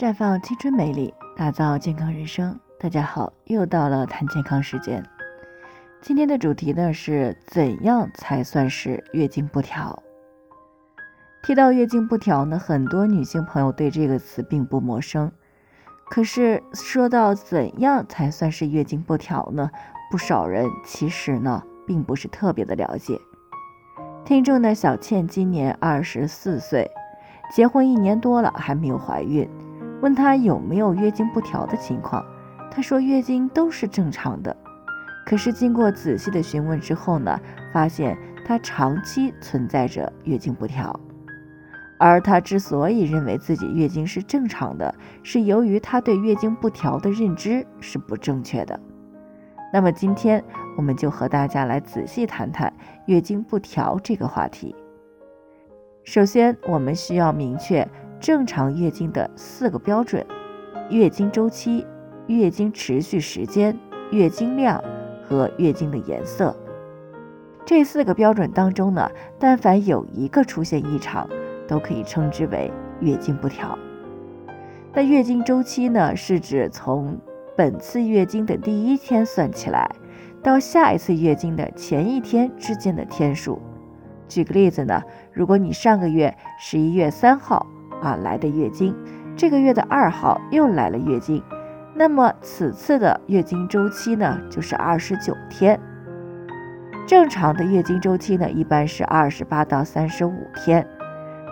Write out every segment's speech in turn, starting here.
绽放青春美丽，打造健康人生。大家好，又到了谈健康时间。今天的主题呢是怎样才算是月经不调？提到月经不调呢，很多女性朋友对这个词并不陌生。可是说到怎样才算是月经不调呢？不少人其实呢并不是特别的了解。听众的小倩今年二十四岁，结婚一年多了还没有怀孕。问她有没有月经不调的情况，她说月经都是正常的。可是经过仔细的询问之后呢，发现她长期存在着月经不调。而她之所以认为自己月经是正常的，是由于她对月经不调的认知是不正确的。那么今天我们就和大家来仔细谈谈月经不调这个话题。首先，我们需要明确。正常月经的四个标准：月经周期、月经持续时间、月经量和月经的颜色。这四个标准当中呢，但凡有一个出现异常，都可以称之为月经不调。那月经周期呢，是指从本次月经的第一天算起来，到下一次月经的前一天之间的天数。举个例子呢，如果你上个月十一月三号。啊，来的月经，这个月的二号又来了月经，那么此次的月经周期呢，就是二十九天。正常的月经周期呢，一般是二十八到三十五天。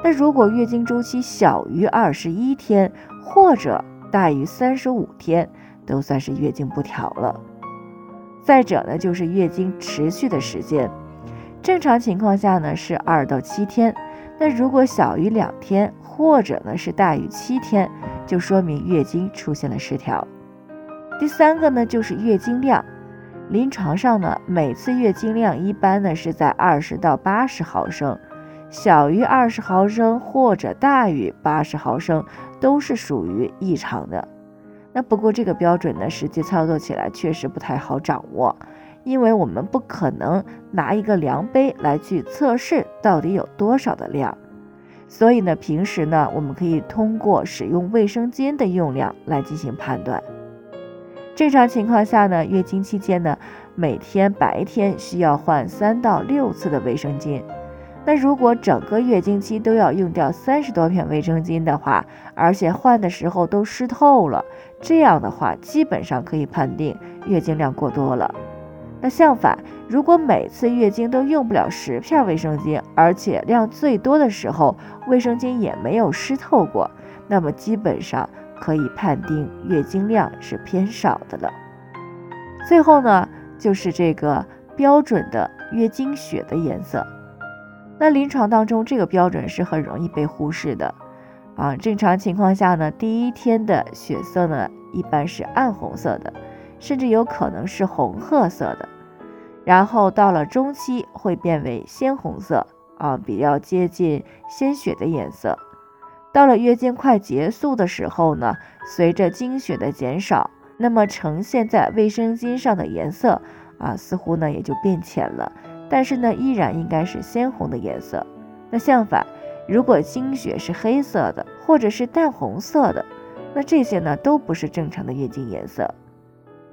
那如果月经周期小于二十一天，或者大于三十五天，都算是月经不调了。再者呢，就是月经持续的时间，正常情况下呢是二到七天，那如果小于两天。或者呢是大于七天，就说明月经出现了失调。第三个呢就是月经量，临床上呢每次月经量一般呢是在二十到八十毫升，小于二十毫升或者大于八十毫升都是属于异常的。那不过这个标准呢实际操作起来确实不太好掌握，因为我们不可能拿一个量杯来去测试到底有多少的量。所以呢，平时呢，我们可以通过使用卫生巾的用量来进行判断。正常情况下呢，月经期间呢，每天白天需要换三到六次的卫生巾。那如果整个月经期都要用掉三十多片卫生巾的话，而且换的时候都湿透了，这样的话，基本上可以判定月经量过多了。那相反，如果每次月经都用不了十片卫生巾，而且量最多的时候卫生巾也没有湿透过，那么基本上可以判定月经量是偏少的了。最后呢，就是这个标准的月经血的颜色。那临床当中，这个标准是很容易被忽视的啊。正常情况下呢，第一天的血色呢，一般是暗红色的。甚至有可能是红褐色的，然后到了中期会变为鲜红色啊，比较接近鲜血的颜色。到了月经快结束的时候呢，随着经血的减少，那么呈现在卫生巾上的颜色啊，似乎呢也就变浅了，但是呢依然应该是鲜红的颜色。那相反，如果经血是黑色的或者是淡红色的，那这些呢都不是正常的月经颜色。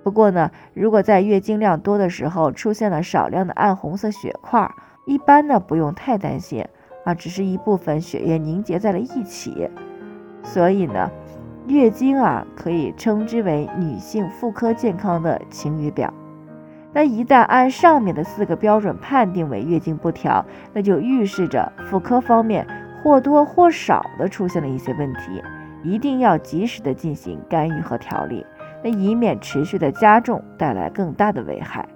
不过呢，如果在月经量多的时候出现了少量的暗红色血块，一般呢不用太担心啊，只是一部分血液凝结在了一起。所以呢，月经啊可以称之为女性妇科健康的晴雨表。那一旦按上面的四个标准判定为月经不调，那就预示着妇科方面或多或少的出现了一些问题，一定要及时的进行干预和调理。以免持续的加重，带来更大的危害。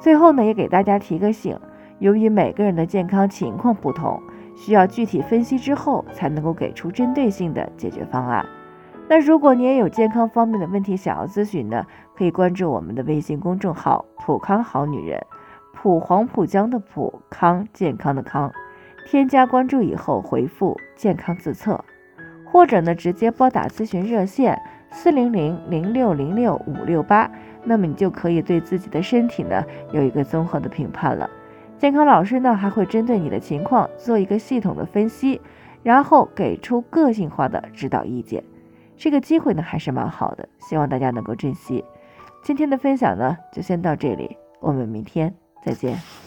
最后呢，也给大家提个醒：由于每个人的健康情况不同，需要具体分析之后才能够给出针对性的解决方案。那如果你也有健康方面的问题想要咨询呢，可以关注我们的微信公众号“普康好女人”，普黄浦江的普康健康的康，添加关注以后回复“健康自测”，或者呢直接拨打咨询热线。四零零零六零六五六八，那么你就可以对自己的身体呢有一个综合的评判了。健康老师呢还会针对你的情况做一个系统的分析，然后给出个性化的指导意见。这个机会呢还是蛮好的，希望大家能够珍惜。今天的分享呢就先到这里，我们明天再见。